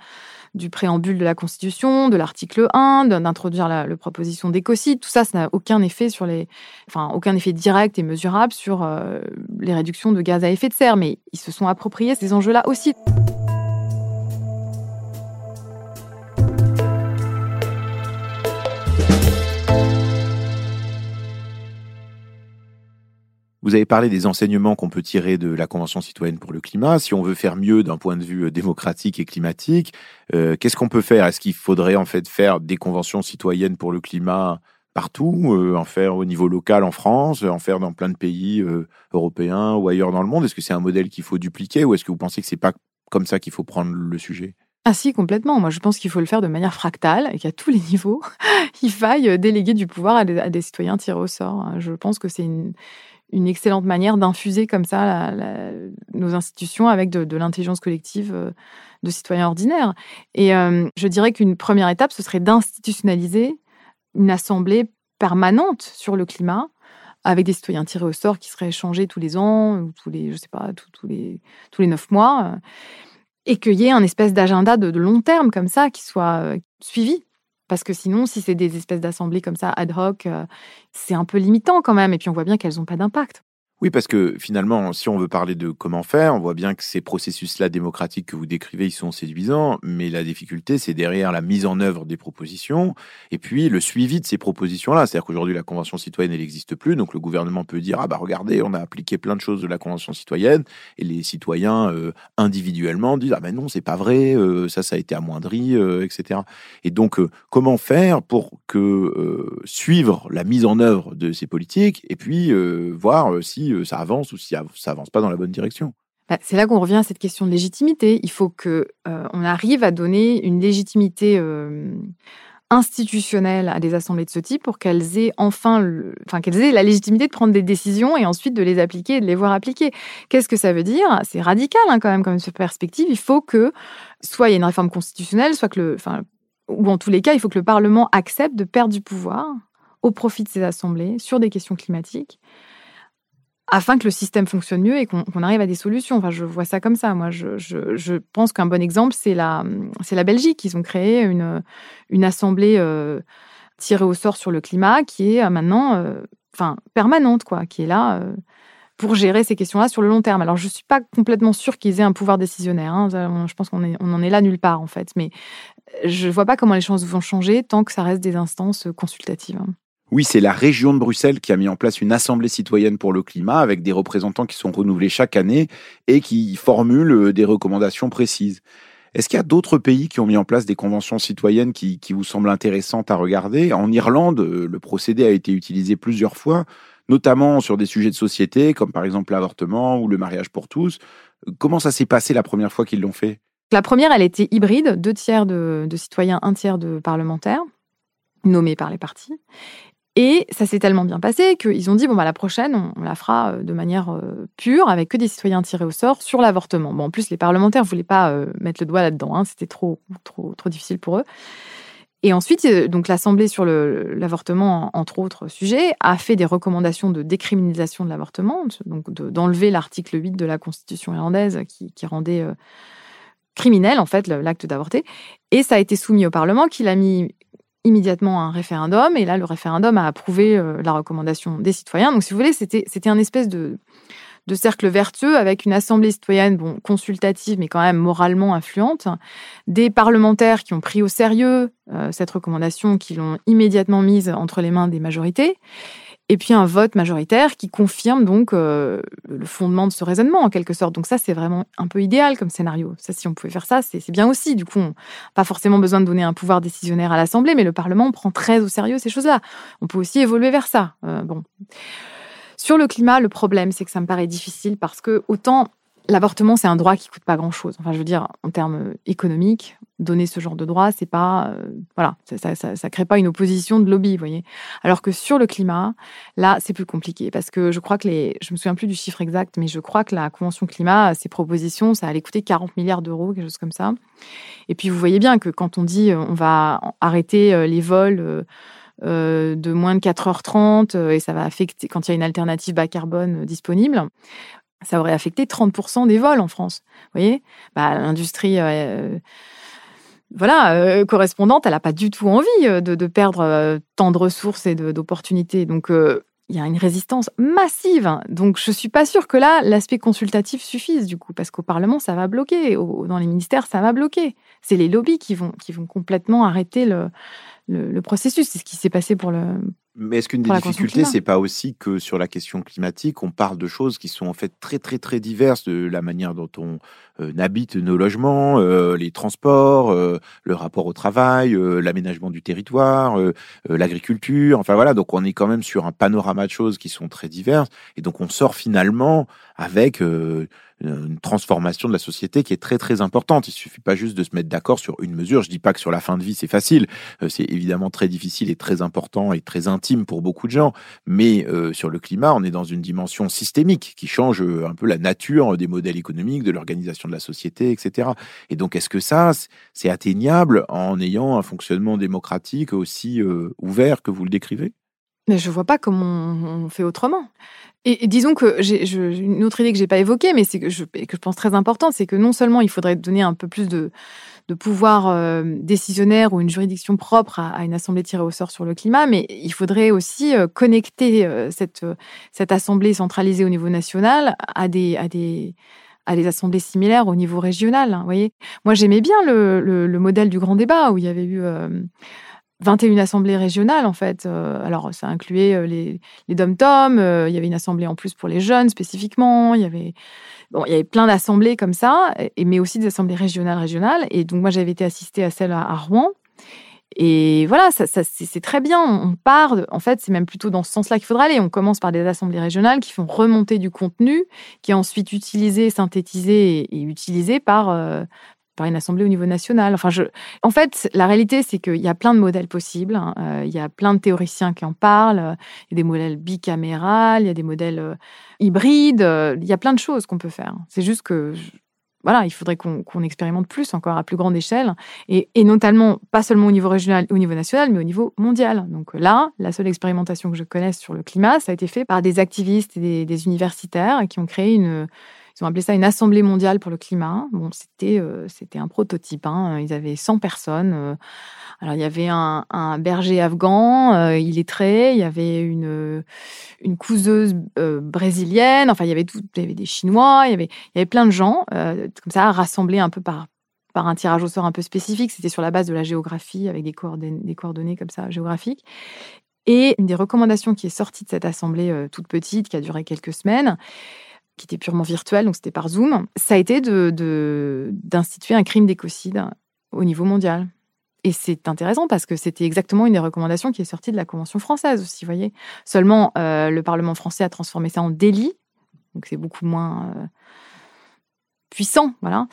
du préambule de la Constitution, de l'article 1, d'introduire la, proposition d'écocide. Tout ça, ça n'a aucun effet sur les, enfin, aucun effet direct et mesurable sur euh, les réductions de gaz à effet de serre. Mais ils se sont appropriés ces enjeux-là aussi. Vous avez parlé des enseignements qu'on peut tirer de la Convention citoyenne pour le climat. Si on veut faire mieux d'un point de vue euh, démocratique et climatique, euh, qu'est-ce qu'on peut faire? Est-ce qu'il faudrait en fait faire des conventions citoyennes pour le climat partout, euh, en faire au niveau local en France, en faire dans plein de pays européens ou ailleurs dans le monde? Est-ce que c'est un modèle qu'il faut dupliquer ou est-ce que vous pensez que c'est pas comme ça qu'il faut prendre le sujet? Ah si, complètement. Moi, je pense qu'il faut le faire de manière fractale et qu'à tous les niveaux, il faille déléguer du pouvoir à des, citoyens tirés au sort. Je pense que c'est une, excellente manière d'infuser comme ça nos institutions avec de, l'intelligence collective euh, de citoyens ordinaires. Et euh, je dirais qu'une première étape, ce serait d'institutionnaliser une assemblée permanente sur le climat avec des citoyens tirés au sort qui seraient échangés tous les ans ou tous les, je sais pas, tous, les, tous les neuf mois. Euh, et qu'il y ait un espèce d'agenda de, long terme comme ça qui soit suivi parce que sinon, si c'est des espèces d'assemblées comme ça, ad hoc, euh, c'est un peu limitant quand même. Et puis on voit bien qu'elles n'ont pas d'impact. Oui, parce que finalement, si on veut parler de comment faire, on voit bien que ces processus-là démocratiques que vous décrivez, ils sont séduisants, mais la difficulté, c'est derrière la mise en œuvre des propositions et puis le suivi de ces propositions-là. C'est-à-dire qu'aujourd'hui, la Convention citoyenne, elle n'existe plus, donc le gouvernement peut dire, ah bah regardez, on a appliqué plein de choses de la Convention citoyenne, et les citoyens euh, individuellement disent, ah ben non, c'est pas vrai, euh, ça, ça a été amoindri, euh, etc. Et donc, comment faire pour que suivre la mise en œuvre de ces politiques et puis voir si euh, ça avance ou si ça avance pas dans la bonne direction. Bah, c'est là qu'on revient à cette question de légitimité. Il faut que euh, on arrive à donner une légitimité euh, institutionnelle à des assemblées de ce type pour qu'elles aient enfin, enfin qu'elles aient la légitimité de prendre des décisions et ensuite de les appliquer et de les voir appliquer. Qu'est-ce que ça veut dire? C'est radical hein, quand même comme perspective. Il faut que soit il y ait une réforme constitutionnelle, soit que le, enfin, ou en tous les cas, il faut que le Parlement accepte de perdre du pouvoir au profit de ces assemblées sur des questions climatiques afin que le système fonctionne mieux et qu'on arrive à des solutions. Enfin, je vois ça comme ça. Moi, je, pense qu'un bon exemple, c'est la, Belgique. Ils ont créé une, une assemblée euh, tirée au sort sur le climat qui est euh, maintenant euh, enfin, permanente, quoi, qui est là pour gérer ces questions-là sur le long terme. Alors, je ne suis pas complètement sûre qu'ils aient un pouvoir décisionnaire. Hein. Je pense qu'on on en est là nulle part, en fait. Mais je ne vois pas comment les choses vont changer tant que ça reste des instances consultatives. Hein. Oui, c'est la région de Bruxelles qui a mis en place une assemblée citoyenne pour le climat avec des représentants qui sont renouvelés chaque année et qui formulent euh, des recommandations précises. Est-ce qu'il y a d'autres pays qui ont mis en place des conventions citoyennes qui, vous semblent intéressantes à regarder? En Irlande, euh, le procédé a été utilisé plusieurs fois, notamment sur des sujets de société, comme par exemple l'avortement ou le mariage pour tous. Comment ça s'est passé la première fois qu'ils l'ont fait? La première, elle était hybride, deux tiers de, de citoyens, un tiers de parlementaires nommés par les partis. Et ça s'est tellement bien passé qu'ils ont dit bon bah la prochaine on, la fera euh, de manière euh, pure avec que des citoyens tirés au sort sur l'avortement. Bon en plus les parlementaires voulaient pas euh, mettre le doigt là-dedans, hein, c'était trop trop trop difficile pour eux. Et ensuite donc l'Assemblée sur l'avortement entre autres sujets a fait des recommandations de décriminalisation de l'avortement, donc d'enlever l'article 8 de la Constitution irlandaise qui, qui rendait criminel en fait l'acte d'avorter. Et ça a été soumis au Parlement qui l'a mis immédiatement un référendum, et là, le référendum a approuvé euh, la recommandation des citoyens. Donc, si vous voulez, c'était un espèce de, de cercles vertueux avec une assemblée citoyenne bon, consultative, mais quand même moralement influente, des parlementaires qui ont pris au sérieux euh, cette recommandation, qui l'ont immédiatement mise entre les mains des majorités, et puis un vote majoritaire qui confirme donc euh, le fondement de ce raisonnement en quelque sorte. Donc ça, c'est vraiment un peu idéal comme scénario. Ça, si on pouvait faire ça, c'est bien aussi. Du coup, on, pas forcément besoin de donner un pouvoir décisionnaire à l'Assemblée, mais le Parlement prend très au sérieux ces choses-là. On peut aussi évoluer vers ça. Euh, bon. Sur le climat, le problème, c'est que ça me paraît difficile parce que autant L'avortement, c'est un droit qui coûte pas grand-chose. Enfin, je veux dire, en termes économiques, donner ce genre de droit, c'est pas, euh, voilà, ça, crée pas une opposition de lobby, vous voyez. Alors que sur le climat, là, c'est plus compliqué parce que je crois que les, je me souviens plus du chiffre exact, mais je crois que la convention climat, ses propositions, ça allait coûter 40 milliards d'euros, quelque chose comme ça. Et puis vous voyez bien que quand on dit euh, on va arrêter euh, les vols. de moins de 4h30 et ça va affecter quand il y a une alternative bas carbone disponible ça aurait affecté 30% des vols en France. Vous voyez? Bah, L'industrie euh, voilà, euh, correspondante, elle n'a pas du tout envie euh, de, perdre tant de ressources et d'opportunités. Donc, il y a une résistance massive. Donc, je ne suis pas sûre que là, l'aspect consultatif suffise, du coup, parce qu'au Parlement, ça va bloquer. dans les ministères, ça va bloquer. C'est les lobbies qui vont complètement arrêter le, le processus. C'est ce qui s'est passé pour le, mais est-ce qu'une des difficultés, c'est pas aussi que sur la question climatique, on parle de choses qui sont en fait très très très diverses, de la manière dont on euh, habite nos logements, euh, les transports, euh, le rapport au travail, l'aménagement du territoire, l'agriculture, enfin voilà, donc on est quand même sur un panorama de choses qui sont très diverses, et donc on sort finalement avec une transformation de la société qui est très très importante. Il suffit pas juste de se mettre d'accord sur une mesure. Je dis pas que sur la fin de vie c'est facile. Euh, c'est évidemment très difficile et très important et très intime pour beaucoup de gens. Mais euh, sur le climat, on est dans une dimension systémique qui change euh, un peu la nature des modèles économiques, de l'organisation de la société, etc. Et donc est-ce que ça c'est atteignable en ayant un fonctionnement démocratique aussi ouvert que vous le décrivez? Mais je vois pas comment on fait autrement. Et, disons que j'ai une autre idée que j'ai pas évoquée, mais c'est que je, que je pense très importante, c'est que non seulement il faudrait donner un peu plus de, pouvoir euh, décisionnaire ou une juridiction propre à, une assemblée tirée au sort sur le climat, mais il faudrait aussi euh, connecter euh, cette, cette assemblée centralisée au niveau national à des, à des, à des assemblées similaires au niveau régional. Hein, voyez Moi, j'aimais bien le, modèle du grand débat où il y avait eu 21 assemblées régionales, en fait. Euh, alors, ça incluait euh, les, les dom-toms, euh, il y avait une assemblée en plus pour les jeunes spécifiquement, il y avait, bon, il y avait plein d'assemblées comme ça, et, mais aussi des assemblées régionales, régionales. Et donc, moi, j'avais été assistée à celle à, Rouen. Et voilà, ça, c'est très bien. On part, en fait, c'est même plutôt dans ce sens-là qu'il faudra aller. On commence par des assemblées régionales qui font remonter du contenu, qui est ensuite utilisé, synthétisé et, utilisé par, par une assemblée au niveau national. Enfin. En fait, la réalité, c'est qu'il y a plein de modèles possibles. Hein. Euh, il y a plein de théoriciens qui en parlent. Il y a des modèles bicamérales, il y a des modèles euh, hybrides. Il y a plein de choses qu'on peut faire. C'est juste que voilà, il faudrait qu'on expérimente plus encore à plus grande échelle, et, notamment pas seulement au niveau régional, au niveau national, mais au niveau mondial. Donc là, la seule expérimentation que je connaisse sur le climat, ça a été fait par des activistes et des universitaires qui ont créé une, ils ont appelé ça une assemblée mondiale pour le climat. Bon, c'était euh, un prototype. Hein. Ils avaient 100 personnes. Euh. Alors il y avait un, berger afghan, euh, il est très, il y avait une une couseuse brésilienne. Enfin il y avait tout, il y avait des Chinois, il y avait il y avait plein de gens comme ça rassemblés un peu par par un tirage au sort un peu spécifique. C'était sur la base de la géographie avec des coordonnées, des coordonnées comme ça géographiques. Et une des recommandations qui est sortie de cette assemblée toute petite, qui a duré quelques semaines, qui était purement virtuel, donc c'était par Zoom, ça a été d'instituer de, un crime d'écocide au niveau mondial. Et c'est intéressant parce que c'était exactement une des recommandations qui est sortie de la Convention française aussi, vous voyez. Seulement, euh, le Parlement français a transformé ça en délit, donc c'est beaucoup moins euh, puissant, voilà.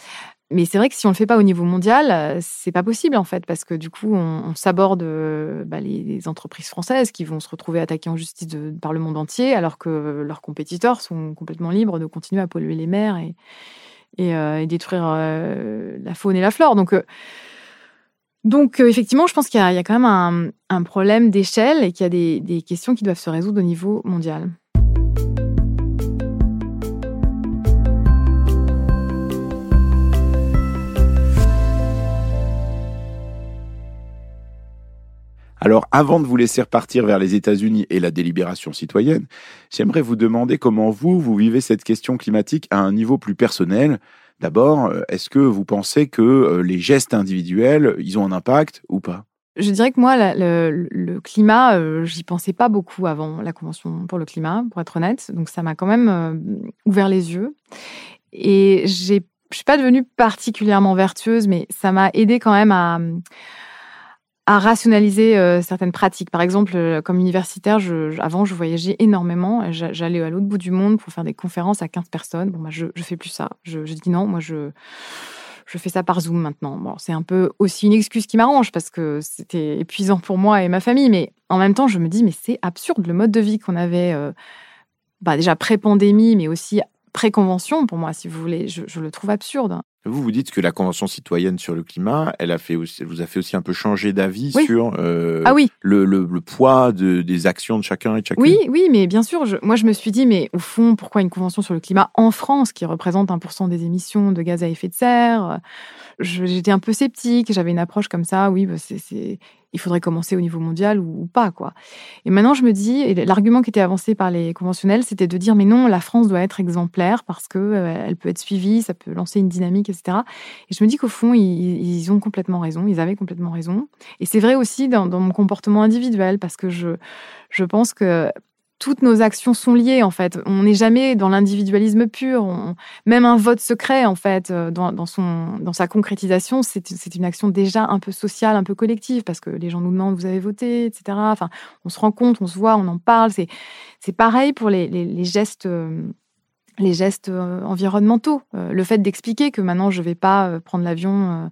Mais c'est vrai que si on le fait pas au niveau mondial, euh, c'est pas possible en fait, parce que du coup, on, s'aborde euh, bah, les, entreprises françaises qui vont se retrouver attaquées en justice par le monde entier, alors que leurs compétiteurs sont complètement libres de continuer à polluer les mers et, et, euh, détruire la faune et la flore. Donc, effectivement, je pense qu'il y, a quand même un, problème d'échelle et qu'il y a des questions qui doivent se résoudre au niveau mondial. Alors, avant de vous laisser repartir vers les États-Unis et la délibération citoyenne, j'aimerais vous demander comment vous, vous vivez cette question climatique à un niveau plus personnel. D'abord, euh, est-ce que vous pensez que euh, les gestes individuels, ils ont un impact ou pas? Je dirais que moi, le, climat, euh, j'y pensais pas beaucoup avant la Convention pour le climat, pour être honnête. Donc ça m'a quand même ouvert les yeux. Et je suis pas devenue particulièrement vertueuse, mais ça m'a aidé quand même à, à rationaliser euh, certaines pratiques. Par exemple, euh, comme universitaire, je, avant, je voyageais énormément. J'allais à l'autre bout du monde pour faire des conférences à 15 personnes. Bon, bah, je ne fais plus ça. Je, je, dis non, moi, je, je fais ça par Zoom maintenant. Bon, c'est un peu aussi une excuse qui m'arrange parce que c'était épuisant pour moi et ma famille. Mais en même temps, je me dis, mais c'est absurde. Le mode de vie qu'on avait euh, bah, déjà pré-pandémie, mais aussi pré-convention, pour moi, si vous voulez, je, je le trouve absurde. Vous, vous dites que la Convention citoyenne sur le climat, elle, a fait aussi, vous a fait aussi un peu changer d'avis sur euh, ah oui. le, le, le, poids de, des actions de chacun et de chacune. Oui, oui, mais bien sûr. Je, moi, je me suis dit, mais au fond, pourquoi une Convention sur le climat en France, qui représente 1% des émissions de gaz à effet de serre? J'étais un peu sceptique. J'avais une approche comme ça. Oui, bah, c'est il faudrait commencer au niveau mondial ou, pas quoi. Et maintenant je me dis, et l'argument qui était avancé par les conventionnels, c'était de dire mais non, la France doit être exemplaire parce que euh, elle peut être suivie, ça peut lancer une dynamique, etc. Et je me dis qu'au fond ils, ont complètement raison, ils avaient complètement raison. Et c'est vrai aussi dans, dans, mon comportement individuel parce que je je pense que toutes nos actions sont liées en fait. On n'est jamais dans l'individualisme pur. même un vote secret en fait, euh, dans, son, dans sa concrétisation, c'est une action déjà un peu sociale, un peu collective parce que les gens nous demandent vous avez voté, etc. Enfin, on se rend compte, on se voit, on en parle. C'est pareil pour les, les, gestes. les gestes euh, euh, environnementaux. Le fait d'expliquer que maintenant je ne vais pas prendre l'avion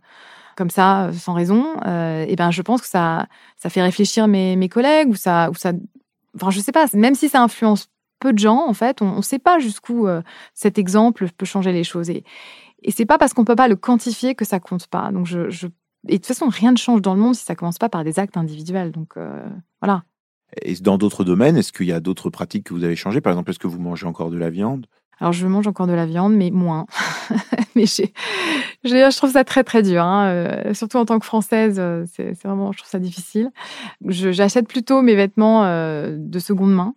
comme ça sans raison, et ben je pense que ça ça fait réfléchir mes, mes collègues ou ça ou ça enfin, je sais pas, même si ça influence peu de gens, en fait, on ne sait pas jusqu'où euh, cet exemple peut changer les choses. Et, et c'est pas parce qu'on peut pas le quantifier que ça compte pas. Donc, je, Et de toute façon, rien ne change dans le monde si ça commence pas par des actes individuels. Donc, euh, voilà. Et dans d'autres domaines, est-ce qu'il y a d'autres pratiques que vous avez changées? Par exemple, est-ce que vous mangez encore de la viande? Alors, je mange encore de la viande, mais moins. mais je trouve ça très, très dur. Hein. Euh, surtout en tant que Française, c'est vraiment, je trouve ça difficile. J'achète plutôt mes vêtements de seconde main,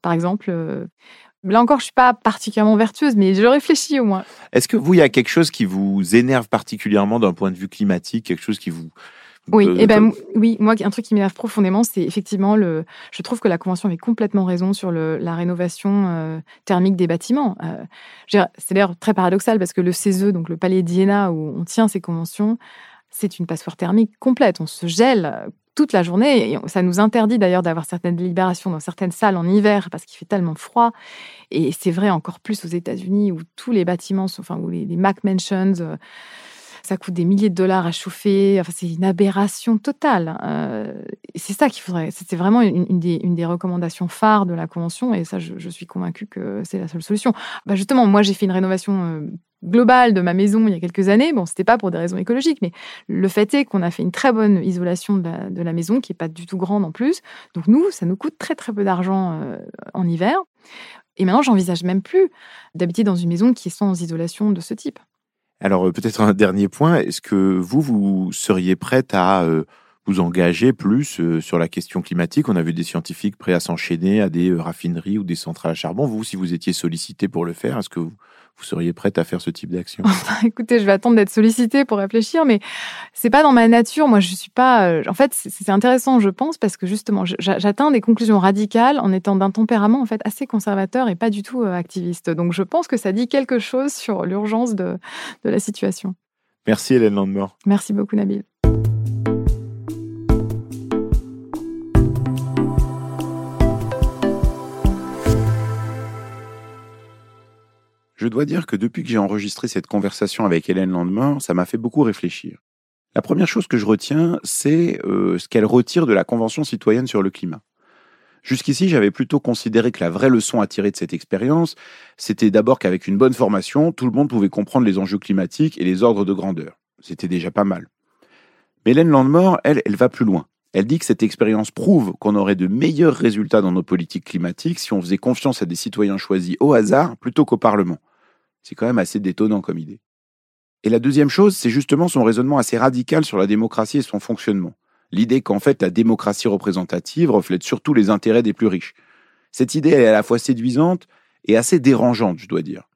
par exemple. Là encore, je suis pas particulièrement vertueuse, mais je réfléchis au moins. Est-ce que vous, il y a quelque chose qui vous énerve particulièrement d'un point de vue climatique, quelque chose qui vous oui, et eh ben, oui, moi, un truc qui m'énerve profondément, c'est effectivement le. Je trouve que la Convention avait complètement raison sur le, la rénovation euh, thermique des bâtiments. Euh, c'est d'ailleurs très paradoxal parce que le CESE, donc le palais d'Iéna où on tient ces conventions, c'est une passoire thermique complète. On se gèle toute la journée. Et ça nous interdit d'ailleurs d'avoir certaines délibérations dans certaines salles en hiver parce qu'il fait tellement froid. Et c'est vrai encore plus aux États-Unis où tous les bâtiments, sont, enfin, où les, les Mac Mansions. Euh, ça coûte des milliers de dollars à chauffer. Enfin, c'est une aberration totale. Euh, c'est ça qu'il faudrait. C'était vraiment une, des, recommandations phares de la convention, et ça, je, suis convaincue que c'est la seule solution. Bah justement, moi, j'ai fait une rénovation euh, globale de ma maison il y a quelques années. Bon, c'était pas pour des raisons écologiques, mais le fait est qu'on a fait une très bonne isolation de la, maison, qui est pas du tout grande en plus. Donc nous, ça nous coûte très très peu d'argent euh, en hiver. Et maintenant, j'envisage même plus d'habiter dans une maison qui est sans isolation de ce type. Alors euh, peut-être un dernier point, est-ce que vous, vous seriez prête à euh, vous engager plus euh, sur la question climatique? On a vu des scientifiques prêts à s'enchaîner à des raffineries ou des centrales à charbon. Vous, si vous étiez sollicité pour le faire, est-ce que vous, vous seriez prête à faire ce type d'action? Écoutez, je vais attendre d'être sollicitée pour réfléchir, mais c'est pas dans ma nature. Moi, je suis pas. Euh, en fait, c'est intéressant, je pense, parce que justement, j'atteins des conclusions radicales en étant d'un tempérament en fait assez conservateur et pas du tout euh, activiste. Donc, je pense que ça dit quelque chose sur l'urgence de, de la situation. Merci Hélène Landemort. Merci beaucoup Nabil. Je dois dire que depuis que j'ai enregistré cette conversation avec Hélène Landemort, ça m'a fait beaucoup réfléchir. La première chose que je retiens, c'est euh, ce qu'elle retire de la Convention citoyenne sur le climat. Jusqu'ici, j'avais plutôt considéré que la vraie leçon à tirer de cette expérience, c'était d'abord qu'avec une bonne formation, tout le monde pouvait comprendre les enjeux climatiques et les ordres de grandeur. C'était déjà pas mal. Mais Hélène Landemort, elle, elle va plus loin. Elle dit que cette expérience prouve qu'on aurait de meilleurs résultats dans nos politiques climatiques si on faisait confiance à des citoyens choisis au hasard plutôt qu'au Parlement. C'est quand même assez détonnant comme idée. Et la deuxième chose, c'est justement son raisonnement assez radical sur la démocratie et son fonctionnement. l'idée qu'en fait la démocratie représentative reflète surtout les intérêts des plus riches. Cette idée est à la fois séduisante et assez dérangeante, je dois dire.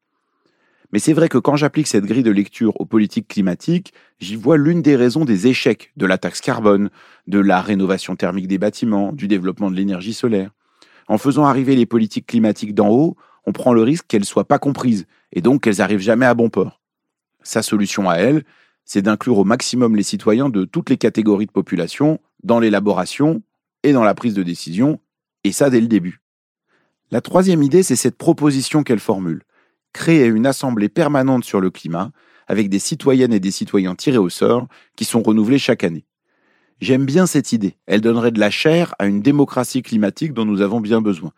Mais c'est vrai que quand j'applique cette grille de lecture aux politiques climatiques, j'y vois l'une des raisons des échecs de la taxe carbone, de la rénovation thermique des bâtiments, du développement de l'énergie solaire. En faisant arriver les politiques climatiques d'en haut, on prend le risque qu'elles ne soient pas comprises, et donc qu'elles n'arrivent jamais à bon port. Sa solution à elle, c'est d'inclure au maximum les citoyens de toutes les catégories de population dans l'élaboration et dans la prise de décision, et ça dès le début. La troisième idée, c'est cette proposition qu'elle formule. Créer une assemblée permanente sur le climat, avec des citoyennes et des citoyens tirés au sort, qui sont renouvelés chaque année. J'aime bien cette idée. Elle donnerait de la chair à une démocratie climatique dont nous avons bien besoin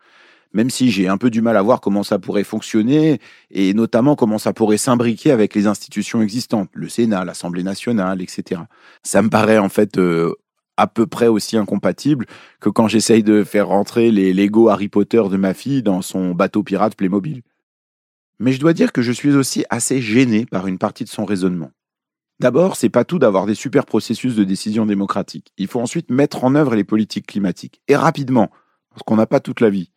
même si j'ai un peu du mal à voir comment ça pourrait fonctionner, et notamment comment ça pourrait s'imbriquer avec les institutions existantes, le Sénat, l'Assemblée nationale, etc. Ça me paraît en fait euh, à peu près aussi incompatible que quand j'essaye de faire rentrer les Lego Harry Potter de ma fille dans son bateau pirate Playmobil. Mais je dois dire que je suis aussi assez gêné par une partie de son raisonnement. D'abord, c'est pas tout d'avoir des super processus de décision démocratique. Il faut ensuite mettre en œuvre les politiques climatiques. Et rapidement, parce qu'on n'a pas toute la vie.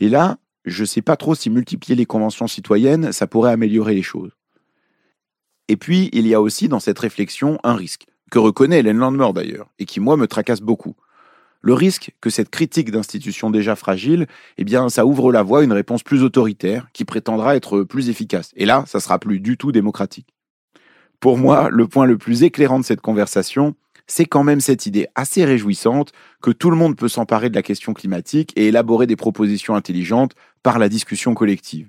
Et là, je ne sais pas trop si multiplier les conventions citoyennes, ça pourrait améliorer les choses. Et puis, il y a aussi dans cette réflexion un risque, que reconnaît Hélène Landmer d'ailleurs, et qui, moi, me tracasse beaucoup. Le risque que cette critique d'institutions déjà fragiles, eh bien, ça ouvre la voie à une réponse plus autoritaire, qui prétendra être plus efficace. Et là, ça sera plus du tout démocratique. Pour moi, le point le plus éclairant de cette conversation, c'est quand même cette idée assez réjouissante que tout le monde peut s'emparer de la question climatique et élaborer des propositions intelligentes par la discussion collective.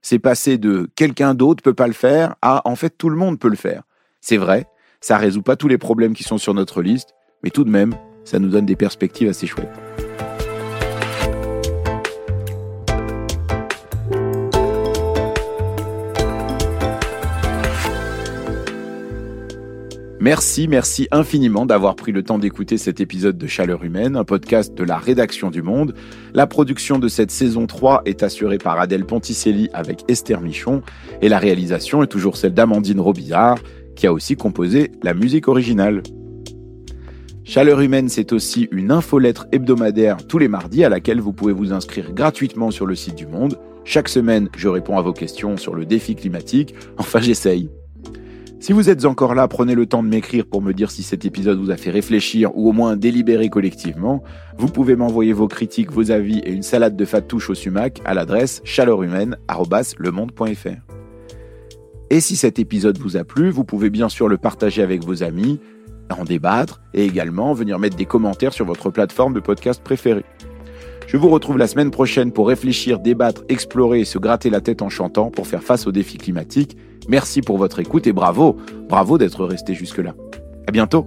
C'est passé de quelqu'un d'autre peut pas le faire à en fait tout le monde peut le faire. C'est vrai, ça résout pas tous les problèmes qui sont sur notre liste, mais tout de même, ça nous donne des perspectives assez chouettes. Merci, merci infiniment d'avoir pris le temps d'écouter cet épisode de Chaleur Humaine, un podcast de la rédaction du Monde. La production de cette saison 3 est assurée par Adèle Ponticelli avec Esther Michon et la réalisation est toujours celle d'Amandine Robillard qui a aussi composé la musique originale. Chaleur Humaine, c'est aussi une infolettre hebdomadaire tous les mardis à laquelle vous pouvez vous inscrire gratuitement sur le site du Monde. Chaque semaine, je réponds à vos questions sur le défi climatique. Enfin, j'essaye. Si vous êtes encore là, prenez le temps de m'écrire pour me dire si cet épisode vous a fait réfléchir ou au moins délibérer collectivement. Vous pouvez m'envoyer vos critiques, vos avis et une salade de fatouche au sumac à l'adresse chaleurumaine.lemonde.fr. Et si cet épisode vous a plu, vous pouvez bien sûr le partager avec vos amis, en débattre et également venir mettre des commentaires sur votre plateforme de podcast préférée. Je vous retrouve la semaine prochaine pour réfléchir, débattre, explorer et se gratter la tête en chantant pour faire face aux défis climatiques Merci pour votre écoute et bravo, bravo d'être resté jusque-là. À bientôt!